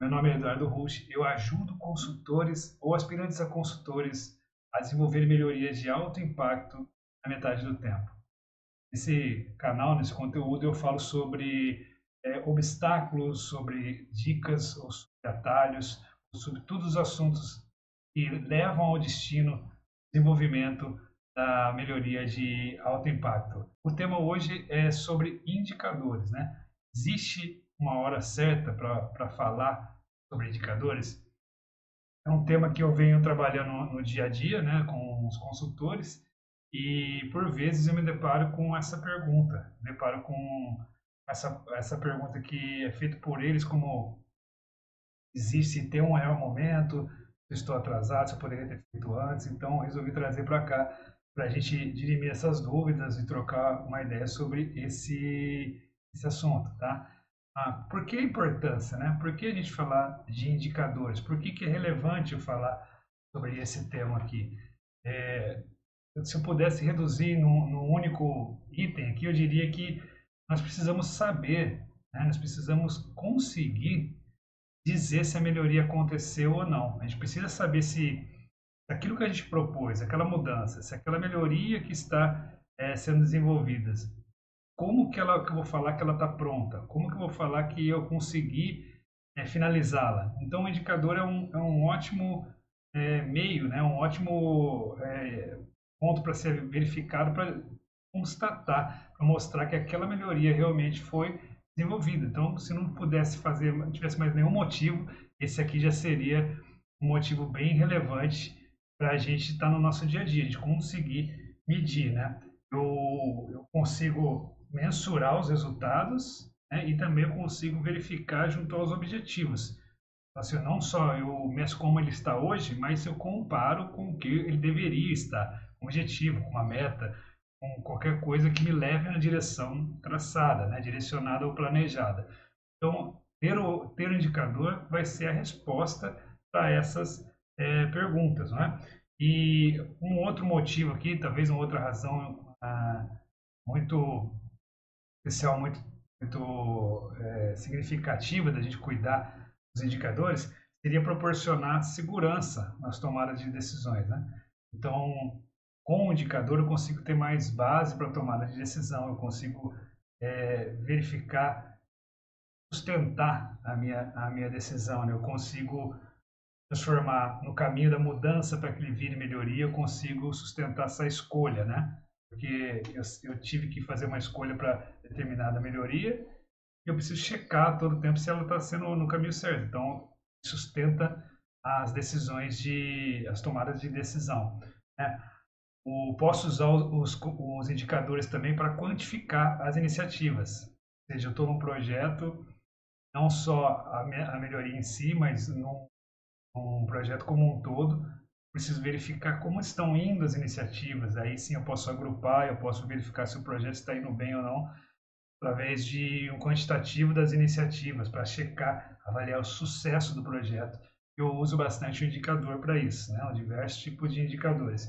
Meu nome é Eduardo Rusch. Eu ajudo consultores ou aspirantes a consultores a desenvolver melhorias de alto impacto na metade do tempo. Nesse canal, nesse conteúdo, eu falo sobre é, obstáculos, sobre dicas ou sobre atalhos, sobre todos os assuntos que levam ao destino desenvolvimento da melhoria de alto impacto. O tema hoje é sobre indicadores, né? Existe uma hora certa para falar sobre indicadores? É um tema que eu venho trabalhando no, dia a dia, né, com os consultores, e por vezes eu me deparo com essa pergunta, me deparo com essa, essa pergunta que é feita por eles como existe ter um real momento, se estou atrasado, se eu poderia ter feito antes, então resolvi trazer para cá para a gente dirimir essas dúvidas e trocar uma ideia sobre esse, esse assunto, tá? Ah, por que a importância, né? Por que a gente falar de indicadores? Por que, que é relevante eu falar sobre esse tema aqui? É, se eu pudesse reduzir num, num, único item aqui, eu diria que nós precisamos saber, né? nós precisamos conseguir dizer se a melhoria aconteceu ou não. A gente precisa saber se aquilo que a gente propôs, aquela mudança, se aquela melhoria que está é, sendo desenvolvida, como que, ela, que eu vou falar que ela está pronta? Como que eu vou falar que eu consegui é, finalizá-la? Então, o indicador é um, é um ótimo é, meio, né? um ótimo é, ponto para ser verificado para constatar, para mostrar que aquela melhoria realmente foi desenvolvida. Então, se não pudesse fazer, não tivesse mais nenhum motivo, esse aqui já seria um motivo bem relevante para a gente estar tá no nosso dia a dia, de conseguir medir, né? Eu, eu consigo mensurar os resultados né? e também eu consigo verificar junto aos objetivos. Assim, não só eu meço como ele está hoje, mas eu comparo com o que ele deveria estar, um objetivo, com uma meta, com qualquer coisa que me leve na direção traçada, né? direcionada ou planejada. Então, ter o, ter o indicador vai ser a resposta para essas é, perguntas. Não é? E um outro motivo aqui, talvez uma outra razão ah, muito especial, muito, muito é, significativa da gente cuidar dos indicadores, seria proporcionar segurança nas tomadas de decisões. Né? Então, com o indicador eu consigo ter mais base para tomada de decisão, eu consigo é, verificar, sustentar a minha, a minha decisão, né? eu consigo transformar no caminho da mudança para que ele vire melhoria, eu consigo sustentar essa escolha, né? Porque eu, eu tive que fazer uma escolha para determinada melhoria eu preciso checar todo o tempo se ela está sendo no caminho certo. Então, sustenta as decisões de, as tomadas de decisão. Né? O, posso usar os, os indicadores também para quantificar as iniciativas. Ou seja, eu estou num projeto, não só a, me, a melhoria em si, mas num, num projeto como um todo, preciso verificar como estão indo as iniciativas. Aí sim eu posso agrupar, eu posso verificar se o projeto está indo bem ou não, através de um quantitativo das iniciativas, para checar, avaliar o sucesso do projeto. Eu uso bastante o indicador para isso, né? diversos tipos de indicadores.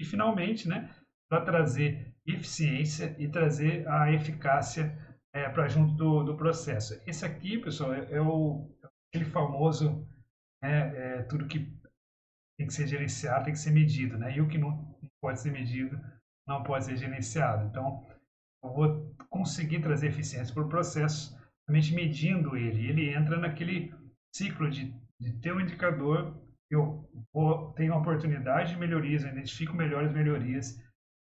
E, finalmente, né, para trazer eficiência e trazer a eficácia é, para junto do, do, processo. Esse aqui, pessoal, é, é o, aquele famoso né, é, tudo que tem que ser gerenciado tem que ser medido, né? E o que não pode ser medido não pode ser gerenciado. Então, eu vou conseguir trazer eficiência para o processo, somente medindo ele. Ele entra naquele ciclo de, de ter um indicador eu vou, tenho uma oportunidade de melhorias, eu identifico melhores melhorias,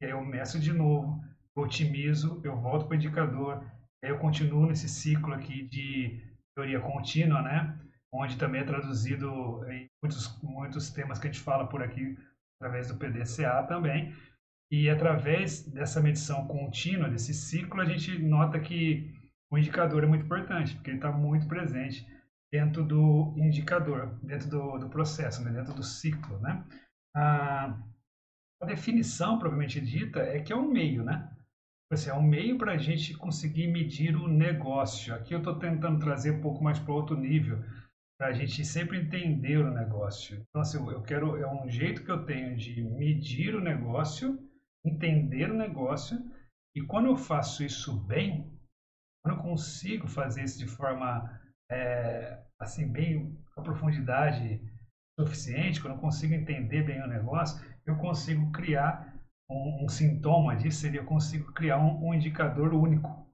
e aí eu meço de novo, eu otimizo, eu volto para o indicador, aí eu continuo nesse ciclo aqui de teoria contínua, né? onde também é traduzido muitos, muitos temas que a gente fala por aqui através do PDCA também. E através dessa medição contínua, desse ciclo, a gente nota que o indicador é muito importante, porque ele está muito presente dentro do indicador, dentro do, do processo, né? dentro do ciclo. Né? A, a, definição, propriamente dita, é que é um meio, né? Assim, é um meio para a gente conseguir medir o negócio. Aqui eu estou tentando trazer um pouco mais para outro nível, para a gente sempre entender o negócio. Então, assim, eu quero, é um jeito que eu tenho de medir o negócio, entender o negócio, e quando eu faço isso bem, quando eu consigo fazer isso de forma é, assim, bem com profundidade suficiente, quando eu consigo entender bem o negócio, eu consigo criar um, um sintoma disso, seria eu consigo criar um, um indicador único.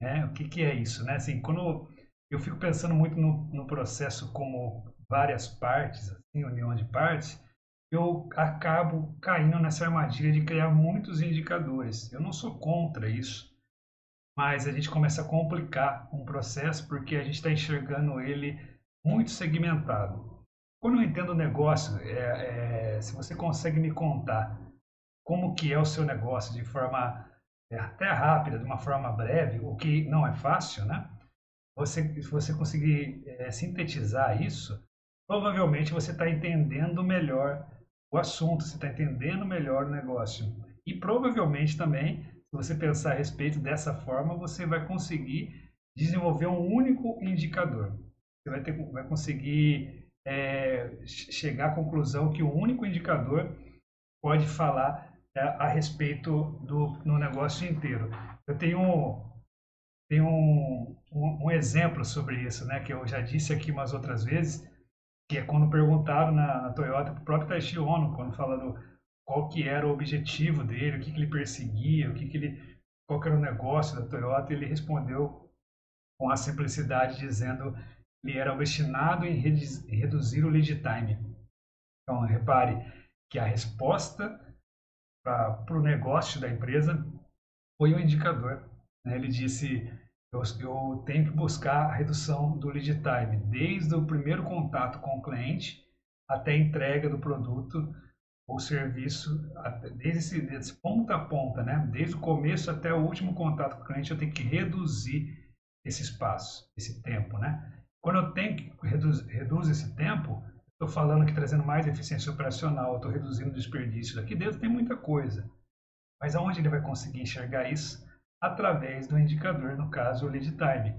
Né? O que, que é isso? Né? Assim, quando eu fico pensando muito no, no processo como várias partes, assim, união de partes, eu acabo caindo nessa armadilha de criar muitos indicadores. Eu não sou contra isso, mas a gente começa a complicar um processo porque a gente está enxergando ele muito segmentado. Quando eu entendo o negócio, é, é, se você consegue me contar como que é o seu negócio de forma é, até rápida, de uma forma breve, o que não é fácil, né? Você, se você conseguir é, sintetizar isso, provavelmente você está entendendo melhor o assunto, você está entendendo melhor o negócio. E provavelmente também, se você pensar a respeito dessa forma, você vai conseguir desenvolver um único indicador. Você vai, ter, vai conseguir é, chegar à conclusão que o único indicador pode falar é, a respeito do no negócio inteiro. Eu tenho, tenho um, um, um exemplo sobre isso, né, que eu já disse aqui umas outras vezes, que é quando perguntaram na, na Toyota para o próprio Taishi Ono, quando falando qual que era o objetivo dele, o que, que ele perseguia, o que, que ele, qual que era o negócio da Toyota, ele respondeu com a simplicidade dizendo que ele era obstinado em reduzir o lead time. Então, repare que a resposta para o negócio da empresa foi o indicador. Né? Ele disse eu, eu tenho que buscar a redução do lead time, desde o primeiro contato com o cliente até a entrega do produto ou serviço, desde esse, desse ponta a ponta, né? desde o começo até o último contato com o cliente, eu tenho que reduzir esse espaço, esse tempo. Né? Quando eu tenho que reduzir reduz esse tempo, estou falando que trazendo mais eficiência operacional, estou reduzindo o desperdício. Aqui dentro tem muita coisa. Mas aonde ele vai conseguir enxergar isso? Através do indicador, no caso o lead time.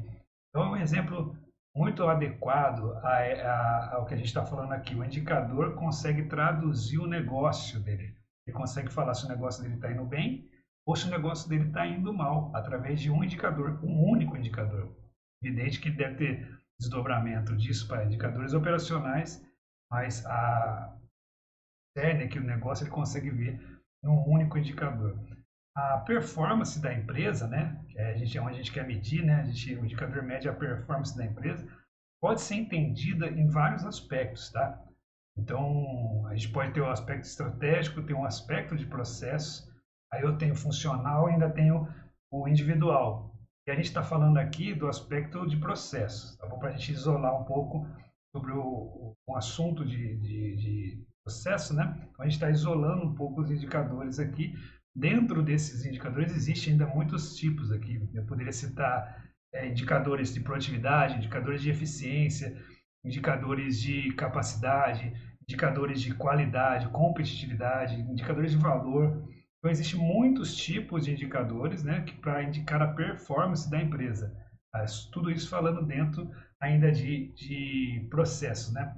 Então é um exemplo muito adequado a, a, ao que a gente está falando aqui. O indicador consegue traduzir o negócio dele. Ele consegue falar se o negócio dele está indo bem ou se o negócio dele está indo mal, através de um indicador, um único indicador. Evidente que deve ter desdobramento disso para indicadores operacionais, mas a cerne é que o negócio ele consegue ver num único indicador a performance da empresa, né, que é a gente, é onde a gente quer medir, né, a gente, o indicador mede a performance da empresa, pode ser entendida em vários aspectos, tá? Então, a gente pode ter o aspecto estratégico, tem um aspecto de processo, aí eu tenho funcional e ainda tenho o individual. E a gente está falando aqui do aspecto de processo, tá bom? Para a gente isolar um pouco sobre o, o assunto de, de, de processo, né? Então, a gente está isolando um pouco os indicadores aqui Dentro desses indicadores existem ainda muitos tipos aqui. Eu poderia citar é, indicadores de produtividade, indicadores de eficiência, indicadores de capacidade, indicadores de qualidade, competitividade, indicadores de valor. Então, existem muitos tipos de indicadores né, para indicar a performance da empresa. Tudo isso falando dentro ainda de, de processo. Né?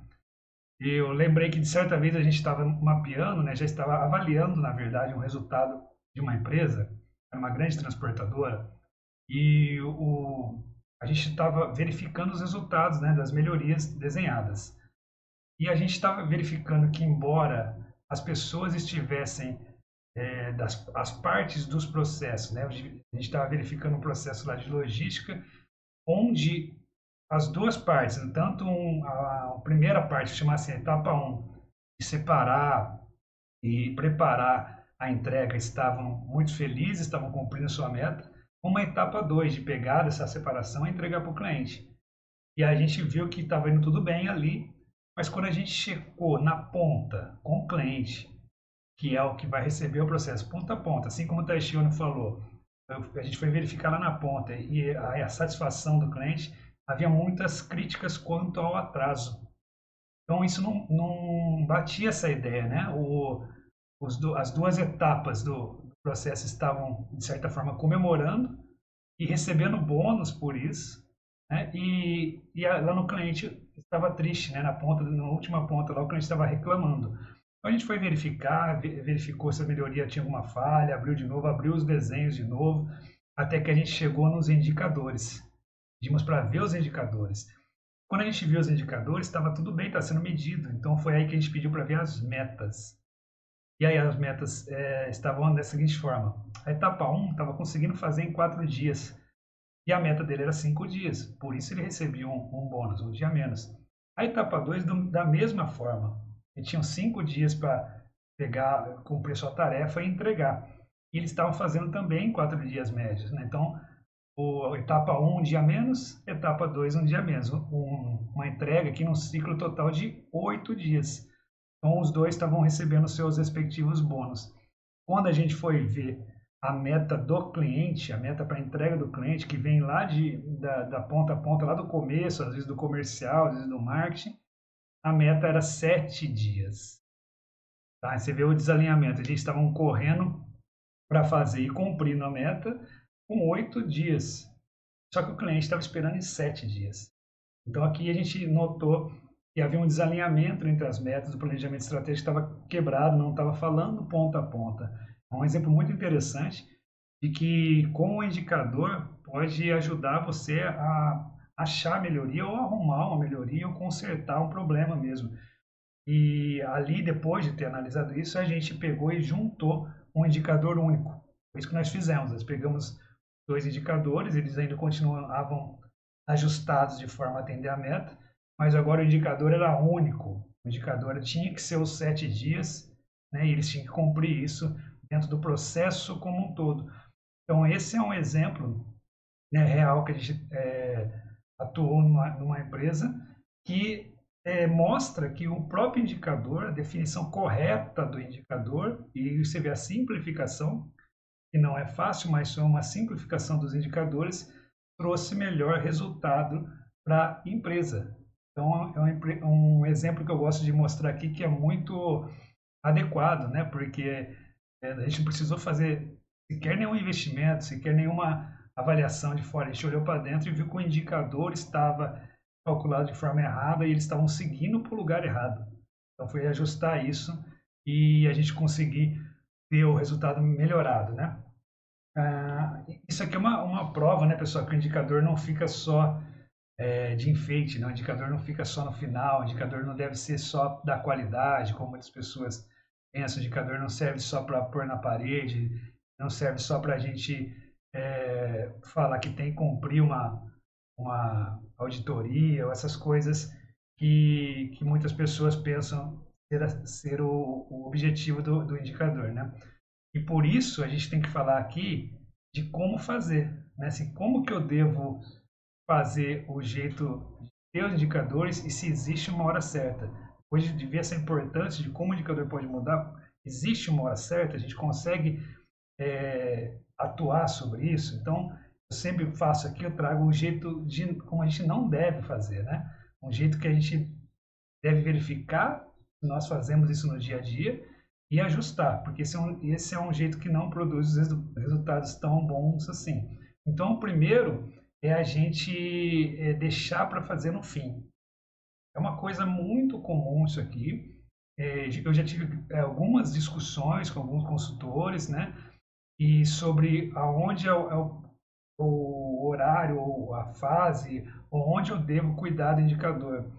Eu lembrei que de certa vez a gente estava mapeando, né, já estava avaliando, na verdade, um resultado de uma empresa, era uma grande transportadora, e o, a gente estava verificando os resultados né, das melhorias desenhadas. E a gente estava verificando que, embora as pessoas estivessem é, das as partes dos processos, né, a gente estava verificando um processo lá de logística, onde as duas partes, tanto um, a, a, primeira parte, chamasse etapa 1, um, de separar e preparar a entrega estavam muito felizes, estavam cumprindo a sua meta. Uma etapa 2 de pegar essa separação e entregar para o cliente. E a gente viu que estava indo tudo bem ali, mas quando a gente checou na ponta com o cliente, que é o que vai receber o processo ponta a ponta, assim como o Taishiono falou, a gente foi verificar lá na ponta e a, a satisfação do cliente, havia muitas críticas quanto ao atraso. Então isso não, não batia essa ideia, né? O, do, as duas etapas do, processo estavam, de certa forma, comemorando e recebendo bônus por isso. Né? E, e a, lá no cliente estava triste, né? na ponta, na última ponta lá o cliente estava reclamando. Então a gente foi verificar, verificou se a melhoria tinha alguma falha, abriu de novo, abriu os desenhos de novo, até que a gente chegou nos indicadores. pedimos para ver os indicadores. Quando a gente viu os indicadores, estava tudo bem, está sendo medido. Então foi aí que a gente pediu para ver as metas. E aí as metas é, estavam da seguinte forma: a etapa 1 estava conseguindo fazer em quatro dias. E a meta dele era cinco dias. Por isso ele recebia um, um bônus, um dia menos. A etapa 2, da mesma forma. Ele tinha cinco dias para pegar, cumprir sua tarefa e entregar. E eles estavam fazendo também quatro dias médios. Né? Então, o, etapa 1, um, um dia menos, etapa 2, um dia menos. Um, uma entrega aqui num ciclo total de oito dias. Então, os dois estavam recebendo seus respectivos bônus. Quando a gente foi ver a meta do cliente, a meta para entrega do cliente, que vem lá de, da, da, ponta a ponta, lá do começo, às vezes do comercial, às vezes do marketing, a meta era sete dias. Tá? Você vê o desalinhamento. A gente estava correndo para fazer e cumprir a meta com oito dias. Só que o cliente estava esperando em sete dias. Então aqui a gente notou que havia um desalinhamento entre as metas, o planejamento estratégico estava quebrado, não estava falando ponta a ponta. É um exemplo muito interessante de que como indicador pode ajudar você a achar melhoria ou arrumar uma melhoria ou consertar um problema mesmo. E ali, depois de ter analisado isso, a gente pegou e juntou um indicador único. Foi isso que nós fizemos. Nós pegamos dois indicadores, eles ainda continuavam ajustados de forma a atender a meta, mas agora o indicador era único. O indicador tinha que ser os sete dias, né, e eles tinham que cumprir isso dentro do processo como um todo. Então, esse é um exemplo né, real que a gente é, atuou numa, numa, empresa que é, mostra que o próprio indicador, a definição correta do indicador, e você vê a simplificação, que não é fácil, mas foi uma simplificação dos indicadores, trouxe melhor resultado para a empresa. Então, é um, um exemplo que eu gosto de mostrar aqui que é muito adequado, né? porque é, a gente não precisou fazer sequer nenhum investimento, sequer nenhuma avaliação de fora. A gente olhou para dentro e viu que o indicador estava calculado de forma errada e eles estavam seguindo para o lugar errado. Então foi ajustar isso e a gente conseguir ter o resultado melhorado, né? Ah, isso aqui é uma, uma prova, né, pessoal, que o indicador não fica só é, de enfeite, né? o indicador não fica só no final, o indicador não deve ser só da qualidade, como muitas pessoas esse indicador não serve só para pôr na parede, não serve só para a gente é, falar que tem que cumprir uma, uma auditoria ou essas coisas que, que muitas pessoas pensam ser, ser o, o objetivo do, do indicador, né? E por isso a gente tem que falar aqui de como fazer, né? Assim, como que eu devo fazer o jeito de ter os indicadores e se existe uma hora certa hoje de ver essa importância de como o indicador pode mudar, existe uma hora certa, a gente consegue é, atuar sobre isso. Então, eu sempre faço aqui, eu trago um jeito de como a gente não deve fazer, né? Um jeito que a gente deve verificar se nós fazemos isso no dia a dia e ajustar, porque esse é um, esse é um jeito que não produz resultados tão bons assim. Então, primeiro é a gente é, deixar para fazer no fim. É uma coisa muito comum isso aqui. É, eu já tive é, algumas discussões com alguns consultores, né? E sobre aonde é o, é o, o horário ou a fase, ou onde eu devo cuidar do indicador.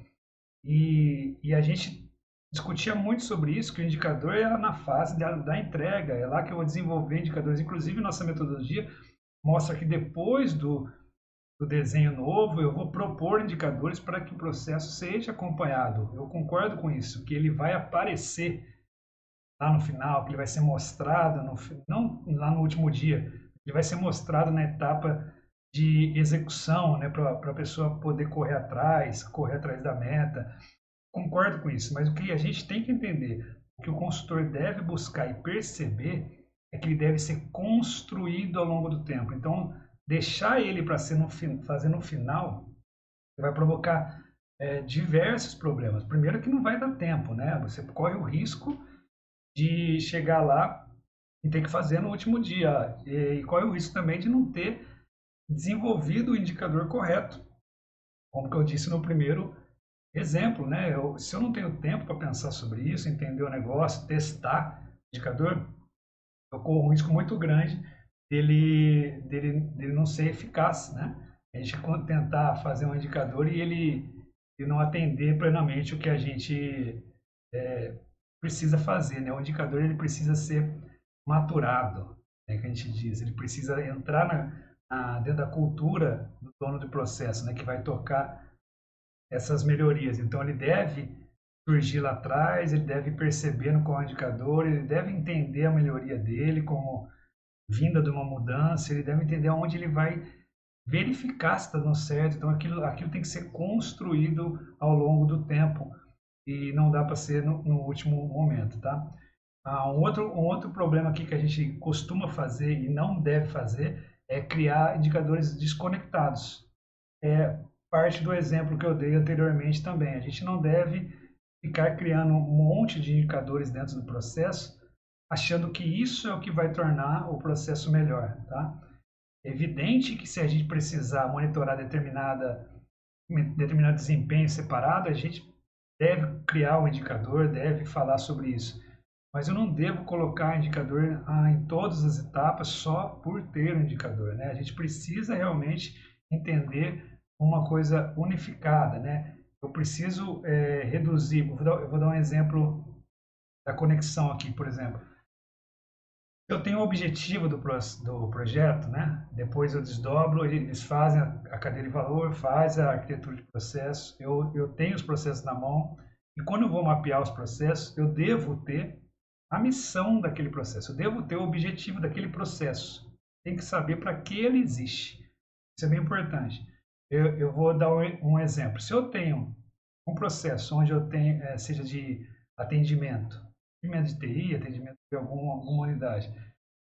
E, e a gente discutia muito sobre isso, que o indicador era na fase da, da entrega, é lá que eu vou desenvolver indicadores. Inclusive, nossa metodologia mostra que depois do, do desenho novo, eu vou propor indicadores para que o processo seja acompanhado. Eu concordo com isso, que ele vai aparecer lá no final, que ele vai ser mostrado, no, não lá no último dia, ele vai ser mostrado na etapa de execução, né, para a pessoa poder correr atrás, correr atrás da meta. Concordo com isso, mas o que a gente tem que entender, o que o consultor deve buscar e perceber é que ele deve ser construído ao longo do tempo. Então, deixar ele para ser no, fazer no final vai provocar é, diversos problemas. Primeiro que não vai dar tempo, né? Você corre o risco de chegar lá e ter que fazer no último dia. E, e corre o risco também de não ter desenvolvido o indicador correto. Como que eu disse no primeiro exemplo, né? Eu, se eu não tenho tempo para pensar sobre isso, entender o negócio, testar o indicador, eu corro um risco muito grande dele, dele, dele não ser eficaz, né? a gente tentar fazer um indicador e ele e não atender plenamente o que a gente é, precisa fazer. Né? O indicador ele precisa ser maturado, né, que a gente diz. Ele precisa entrar na, na, dentro da cultura do dono do processo, né, que vai tocar essas melhorias. Então, ele deve surgir lá atrás, ele deve perceber no qual indicador, ele deve entender a melhoria dele como vinda de uma mudança, ele deve entender aonde ele vai verificar se está dando certo. Então, aquilo, aquilo tem que ser construído ao longo do tempo e não dá para ser no, no, último momento, tá? Ah, um, outro, um outro problema aqui que a gente costuma fazer e não deve fazer é criar indicadores desconectados. É parte do exemplo que eu dei anteriormente também. A gente não deve ficar criando um monte de indicadores dentro do processo, achando que isso é o que vai tornar o processo melhor, tá? É evidente que se a gente precisar monitorar determinada determinado desempenho separado, a gente deve criar um indicador, deve falar sobre isso. Mas eu não devo colocar indicador ah, em todas as etapas só por ter um indicador. Né? A gente precisa realmente entender uma coisa unificada. Né? Eu preciso é, reduzir. Eu vou, dar, eu vou dar um exemplo da conexão aqui, por exemplo. Eu tenho o objetivo do, do projeto, né? depois eu desdobro, eles fazem a cadeia de valor, faz a arquitetura de processo, eu, eu tenho os processos na mão, e quando eu vou mapear os processos, eu devo ter a missão daquele processo, eu devo ter o objetivo daquele processo. Tem que saber para que ele existe. Isso é bem importante. Eu, eu vou dar um, um, exemplo. Se eu tenho um processo onde eu tenho, é, seja de atendimento, atendimento de TI, atendimento de alguma, alguma unidade.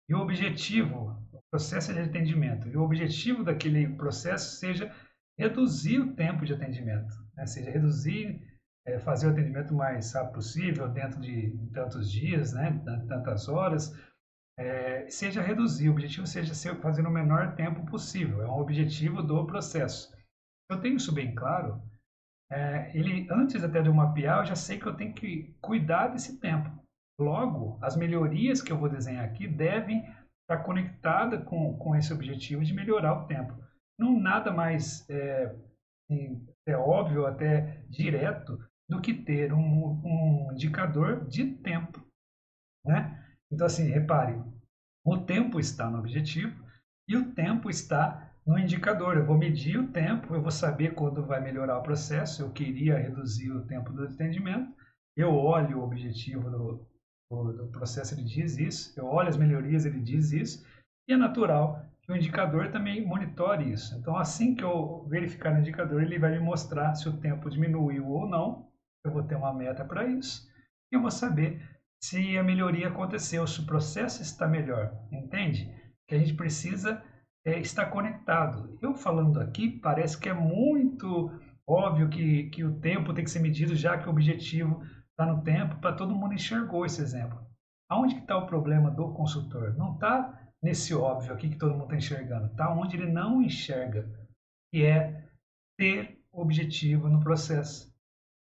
E o objetivo, o processo de atendimento, e o objetivo daquele processo seja reduzir o tempo de atendimento, né? seja reduzir, é, fazer o atendimento mais rápido possível, dentro de tantos dias, né? tantas horas, é, seja reduzir, o objetivo seja fazer no menor tempo possível, é um objetivo do processo. Eu tenho isso bem claro, é, ele antes até de eu mapear, eu já sei que eu tenho que cuidar desse tempo. Logo, as melhorias que eu vou desenhar aqui devem estar conectadas com, com esse objetivo de melhorar o tempo. Não nada mais é, é óbvio, até direto, do que ter um, um indicador de tempo. Né? Então, assim, repare, o tempo está no objetivo e o tempo está no indicador. Eu vou medir o tempo, eu vou saber quando vai melhorar o processo. Eu queria reduzir o tempo do atendimento. Eu olho o objetivo do, do, processo, ele diz isso. Eu olho as melhorias, ele diz isso. E é natural que o indicador também monitore isso. Então, assim que eu verificar o indicador, ele vai me mostrar se o tempo diminuiu ou não. Eu vou ter uma meta para isso. E eu vou saber se a melhoria aconteceu, se o processo está melhor. Entende? Que a gente precisa é, está conectado. Eu falando aqui, parece que é muito óbvio que, que o tempo tem que ser medido, já que o objetivo está no tempo, para todo mundo enxergou esse exemplo. Aonde está o problema do consultor? Não está nesse óbvio aqui que todo mundo está enxergando, está onde ele não enxerga, que é ter objetivo no processo.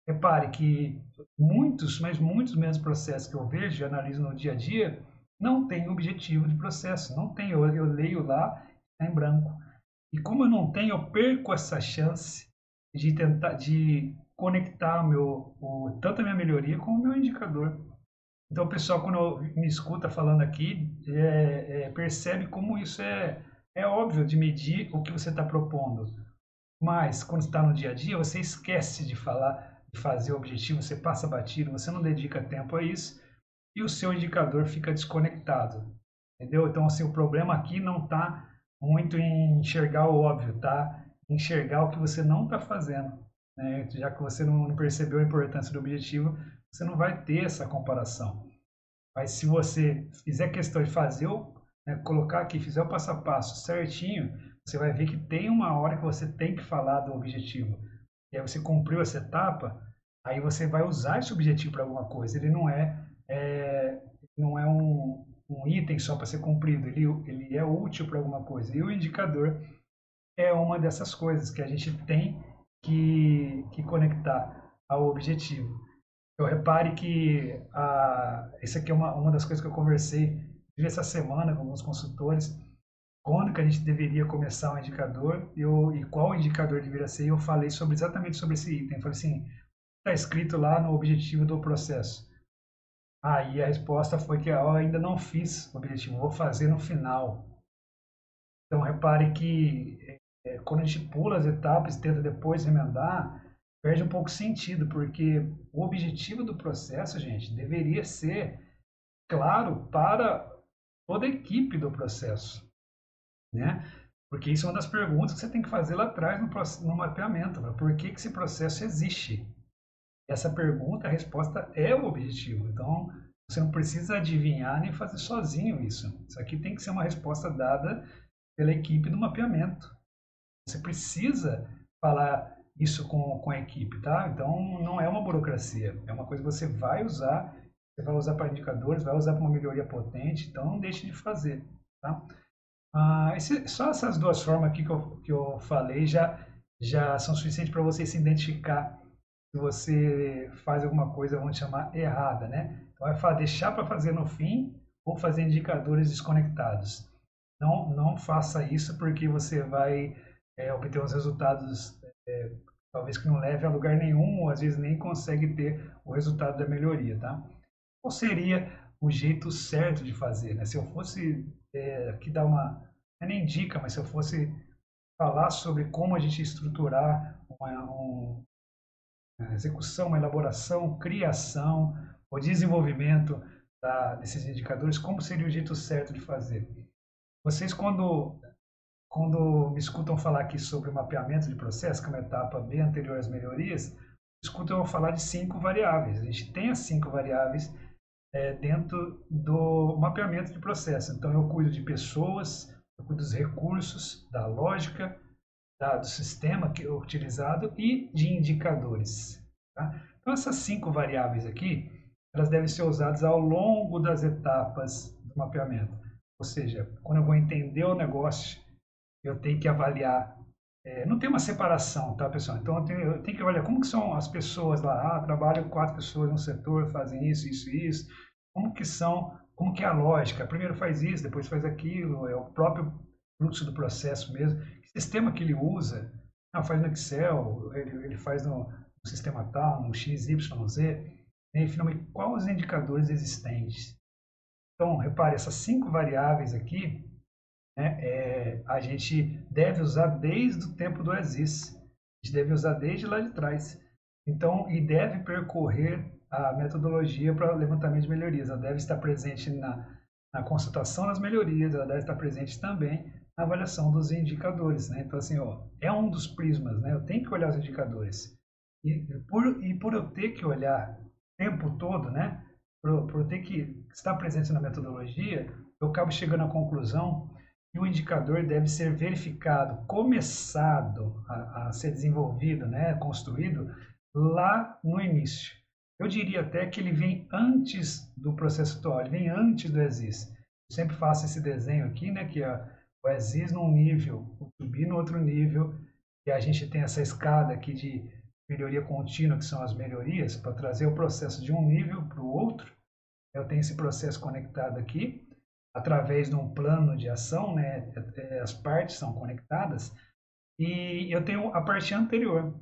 Repare que muitos, mas muitos mesmos processos que eu vejo e analiso no dia a dia, não tem objetivo de processo, não tem. Eu, eu leio lá em branco. E como eu não tenho, eu perco essa chance de tentar de conectar meu, o, tanto a minha melhoria como o meu indicador. Então, o pessoal, quando me escuta falando aqui, é, é, percebe como isso é, é óbvio de medir o que você está propondo. Mas, quando está no dia a dia, você esquece de falar, de fazer o objetivo, você passa batido, você não dedica tempo a isso e o seu indicador fica desconectado. Entendeu? Então, assim, o problema aqui não está muito em enxergar o óbvio, tá? Enxergar o que você não está fazendo. Né? Já que você não percebeu a importância do objetivo, você não vai ter essa comparação. Mas se você fizer questão de fazer, né, colocar aqui, fizer o passo a passo certinho, você vai ver que tem uma hora que você tem que falar do objetivo. E aí você cumpriu essa etapa, aí você vai usar esse objetivo para alguma coisa. Ele não é, é não é um, um item só para ser cumprido, ele, ele é útil para alguma coisa. E o indicador é uma dessas coisas que a gente tem que, que conectar ao objetivo. Eu repare que a, isso aqui é uma, uma das coisas que eu conversei essa semana com alguns consultores. quando que a gente deveria começar o indicador eu, e qual indicador deveria ser. Eu falei sobre exatamente sobre esse item. Eu falei assim, está escrito lá no objetivo do processo. Aí a resposta foi que eu ainda não fiz o objetivo, vou fazer no final. Então repare que é, quando a gente pula as etapas e tenta depois remendar, perde um pouco sentido, porque o objetivo do processo, gente, deveria ser claro para toda a equipe do processo, né? Porque isso é uma das perguntas que você tem que fazer lá atrás no, no mapeamento. Por que, que esse processo existe? Essa pergunta, a resposta é o objetivo. Então, você não precisa adivinhar nem fazer sozinho isso. Isso aqui tem que ser uma resposta dada pela equipe do mapeamento. Você precisa falar isso com, com a equipe, tá? Então, não é uma burocracia. É uma coisa que você vai usar, você vai usar para indicadores, vai usar para uma melhoria potente, então não deixe de fazer, tá? Ah, esse, só essas duas formas aqui que eu, que eu falei já, já são suficientes para você se identificar se você faz alguma coisa, vamos chamar, errada, né? Então, vai deixar para fazer no fim ou fazer indicadores desconectados. Não, não faça isso porque você vai é, obter uns resultados é, talvez que não leve a lugar nenhum, ou às vezes nem consegue ter o resultado da melhoria, tá? Qual seria o jeito certo de fazer, né? Se eu fosse é, aqui dar uma, não é nem dica, mas se eu fosse falar sobre como a gente estruturar uma, um, uma execução, uma elaboração, criação, o desenvolvimento da, desses indicadores, como seria o jeito certo de fazer? Vocês, quando quando me escutam falar aqui sobre o mapeamento de processo, que é uma etapa bem anterior às melhorias, escutam eu falar de cinco variáveis. A gente tem as cinco variáveis é, dentro do mapeamento de processo. Então, eu cuido de pessoas, eu cuido dos recursos, da lógica, da, do sistema que é utilizado e de indicadores. Tá? Então, essas cinco variáveis aqui, elas devem ser usadas ao longo das etapas do mapeamento. Ou seja, quando eu vou entender o negócio, eu tenho que avaliar. É, não tem uma separação, tá, pessoal? Então eu tenho, eu tenho, que avaliar como que são as pessoas lá. Ah, trabalham quatro pessoas no setor, fazem isso, isso, isso. Como que são, como que é a lógica? Primeiro faz isso, depois faz aquilo. É o próprio fluxo do processo mesmo. Que sistema que ele usa? Ah, faz no Excel, ele, ele faz no, no sistema tal, no XYZ. E finalmente, quais os indicadores existentes? Então, repare, essas cinco variáveis aqui, né, é, a gente deve usar desde o tempo do Exis. A gente deve usar desde lá de trás. Então, e deve percorrer a metodologia para levantamento de melhorias. Ela deve estar presente na, na constatação das melhorias, ela deve estar presente também na avaliação dos indicadores. Né? Então, assim, ó, é um dos prismas. Né? Eu tenho que olhar os indicadores. E por, e por eu ter que olhar o tempo todo, né? por, por eu ter que estar presente na metodologia, eu acabo chegando à conclusão e o indicador deve ser verificado, começado a, a ser desenvolvido, né, construído lá no início. Eu diria até que ele vem antes do processo atual, ele vem antes do ESIS. Eu sempre faço esse desenho aqui, né, que é o ESIS num nível, o TUBI no outro nível, e a gente tem essa escada aqui de melhoria contínua, que são as melhorias, para trazer o processo de um nível para o outro. Eu tenho esse processo conectado aqui através de um plano de ação, né, é, as partes são conectadas, e eu tenho a parte anterior,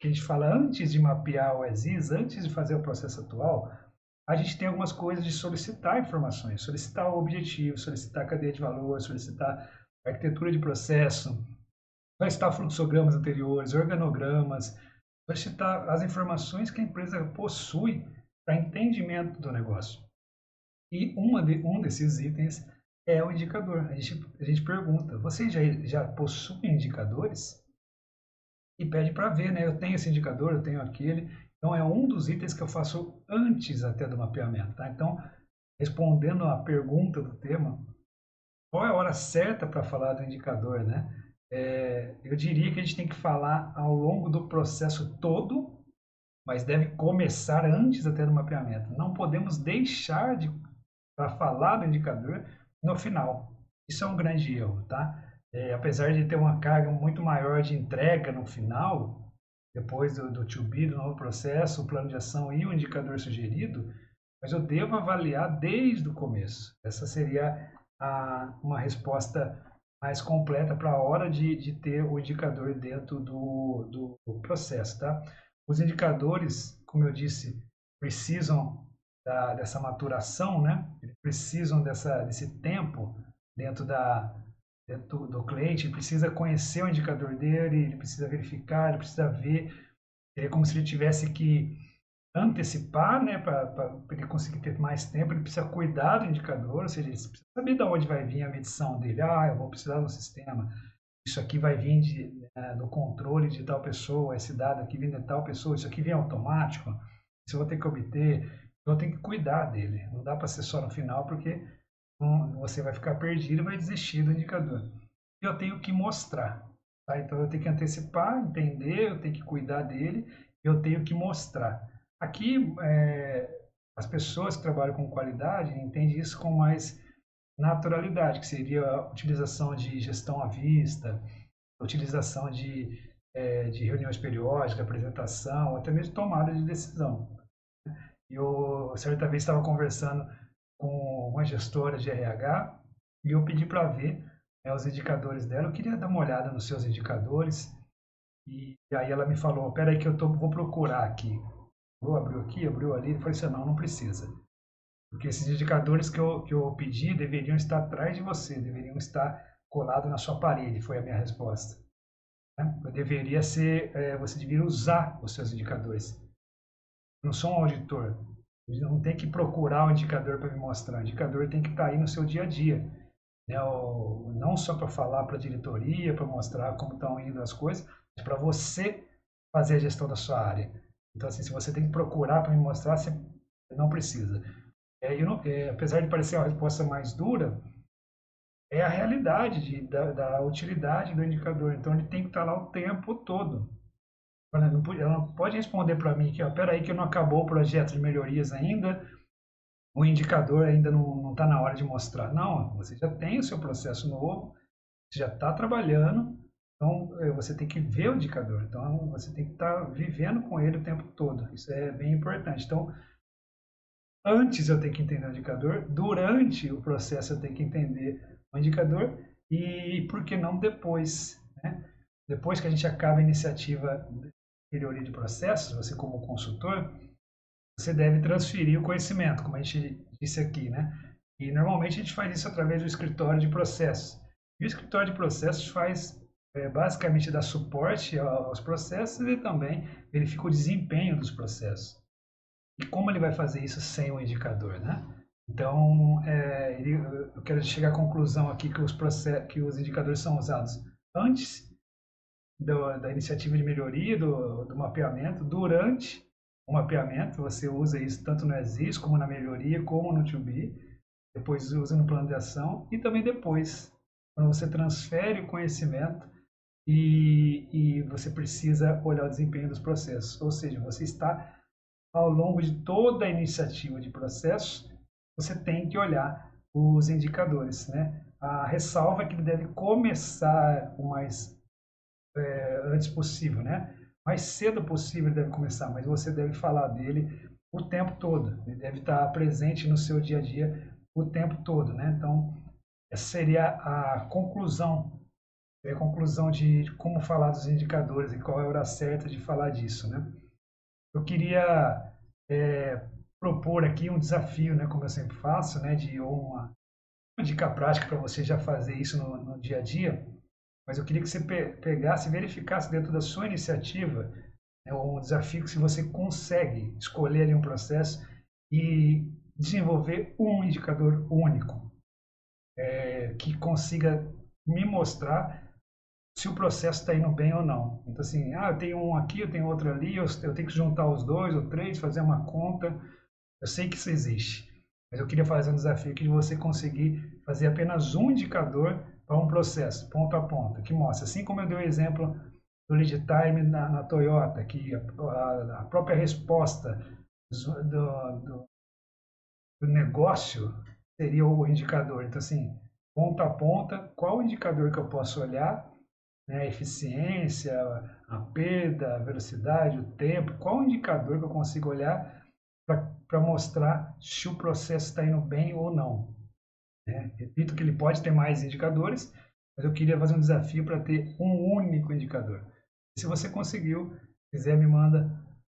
que a gente fala antes de mapear o ESIS, antes de fazer o processo atual, a gente tem algumas coisas de solicitar informações, solicitar o objetivo, solicitar cadeia de valor, solicitar arquitetura de processo, solicitar fluxogramas anteriores, organogramas, solicitar as informações que a empresa possui para entendimento do negócio. E uma de, um desses itens é o indicador. A gente, a gente pergunta, você já, já possui indicadores? E pede para ver, né? Eu tenho esse indicador, eu tenho aquele. Então, é um dos itens que eu faço antes até do mapeamento, tá? Então, respondendo à pergunta do tema, qual é a hora certa para falar do indicador, né? É, eu diria que a gente tem que falar ao longo do processo todo, mas deve começar antes até do mapeamento. Não podemos deixar de para falar do indicador no final. Isso é um grande erro, tá? É, apesar de ter uma carga muito maior de entrega no final, depois do, do to be, do novo processo, o plano de ação e o indicador sugerido, mas eu devo avaliar desde o começo. Essa seria a, uma resposta mais completa para a hora de, de ter o indicador dentro do, do processo, tá? Os indicadores, como eu disse, precisam da, dessa maturação, né? Eles precisam dessa, desse tempo dentro, da, dentro do cliente, ele precisa conhecer o indicador dele, ele precisa verificar, ele precisa ver. É como se ele tivesse que antecipar, né, para ele conseguir ter mais tempo, ele precisa cuidar do indicador, ou seja, ele precisa saber de onde vai vir a medição dele. Ah, eu vou precisar do sistema. Isso aqui vai vir de, né, do controle de tal pessoa, esse dado aqui vem de tal pessoa, isso aqui vem automático, isso eu vou ter que obter, então tenho que cuidar dele. Não dá para ser só no final, porque você vai ficar perdido e vai desistir do indicador. Eu tenho que mostrar. Tá? Então eu tenho que antecipar, entender, eu tenho que cuidar dele, eu tenho que mostrar. Aqui, é, as pessoas que trabalham com qualidade entendem isso com mais naturalidade, que seria a utilização de gestão à vista, utilização de, é, de reuniões periódicas, apresentação, até mesmo tomada de decisão. Eu, certa vez, estava conversando com uma gestora de RH e eu pedi para ver né, os indicadores dela. Eu queria dar uma olhada nos seus indicadores e, e aí ela me falou, peraí que eu tô, vou procurar aqui Vou abriu aqui, abriu ali. Eu falei assim, não, não precisa. Porque esses indicadores que eu, que eu pedi deveriam estar atrás de você, deveriam estar colados na sua parede, foi a minha resposta. Né? Eu deveria ser, é, você deveria usar os seus indicadores. Não sou um auditor. Não tem que procurar o um indicador para me mostrar. O indicador tem que estar aí no seu dia a dia. Né? Não só para falar para a diretoria, para mostrar como estão indo as coisas, mas para você fazer a gestão da sua área. Então, assim, se você tem que procurar para me mostrar, você não precisa. É, não, é, apesar de parecer uma resposta mais dura, é a realidade de, da, da, utilidade do indicador. Então, ele tem que estar lá o tempo todo. Ela pode responder para mim que, ó, peraí que não acabou o projeto de melhorias ainda, o indicador ainda não está na hora de mostrar. Não, você já tem o seu processo novo, você já está trabalhando, então, eh, você tem que ver o indicador. Então, você tem que estar tá vivendo com ele o tempo todo. Isso é bem importante. Então, antes eu tenho que entender o indicador, durante o processo eu tenho que entender o indicador e, por que não, depois. Né? Depois que a gente acaba a iniciativa melhoria de processos, você como consultor, você deve transferir o conhecimento, como a gente disse aqui, né? E normalmente a gente faz isso através do escritório de processos. E o escritório de processos faz é, basicamente dá suporte aos processos e também verifica o desempenho dos processos. E como ele vai fazer isso sem o indicador, né? Então, é, eu quero chegar à conclusão aqui que os, processos, que os indicadores são usados antes do, da iniciativa de melhoria, do, do mapeamento, durante o mapeamento, você usa isso tanto no ESIS, como na melhoria, como no 2B, depois usa no plano de ação, e também depois, quando você transfere o conhecimento e, e você precisa olhar o desempenho dos processos. Ou seja, você está ao longo de toda a iniciativa de processo, você tem que olhar os indicadores. Né? A ressalva é que ele deve começar o mais é, antes possível, né? mais cedo possível deve começar, mas você deve falar dele o tempo todo. Ele deve estar presente no seu dia a dia o tempo todo. Né? Então, essa seria a conclusão é a conclusão de como falar dos indicadores e qual é a hora certa de falar disso, né? Eu queria é, propor aqui um desafio, né, como eu sempre faço, né, de uma, uma dica prática para você já fazer isso no, no, dia a dia, mas eu queria que você pe pegasse e verificasse dentro da sua iniciativa né, um desafio que se você consegue escolher ali um processo e desenvolver um indicador único é, que consiga me mostrar se o processo está indo bem ou não. Então, assim, ah, eu tenho um aqui, eu tenho outro ali, eu, eu tenho que juntar os dois ou três, fazer uma conta. Eu sei que isso existe, mas eu queria fazer um desafio aqui de você conseguir fazer apenas um indicador para um processo, ponto a ponto, que mostra, assim como eu dei o exemplo do lead time na, na Toyota, que a, a, a própria resposta do, do, do negócio seria o indicador. Então, assim, ponta a ponta, qual o indicador que eu posso olhar né, a eficiência, a perda, a velocidade, o tempo, qual o indicador que eu consigo olhar para mostrar se o processo está indo bem ou não. Né? Repito que ele pode ter mais indicadores, mas eu queria fazer um desafio para ter um único indicador. Se você conseguiu, quiser me manda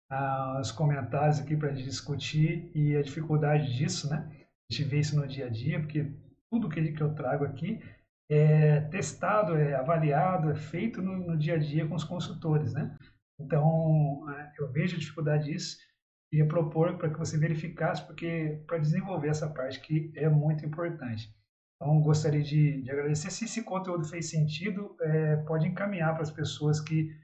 ah, os comentários aqui para discutir e a dificuldade disso, né? A gente vê isso no dia a dia, porque tudo que eu trago aqui é testado, é avaliado, é feito no, no dia a dia com os consultores, né? Então, é, eu vejo a dificuldade disso ia propor para que você verificasse, porque para desenvolver essa parte que é muito importante. Então, gostaria de, de agradecer. Se esse conteúdo fez sentido, é, pode encaminhar para as pessoas que,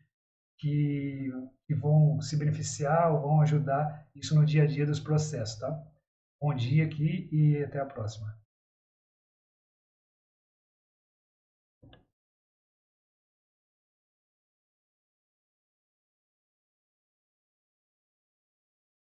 que, que, vão se beneficiar ou vão ajudar isso no dia a dia dos processos, tá? Bom dia aqui e até a próxima.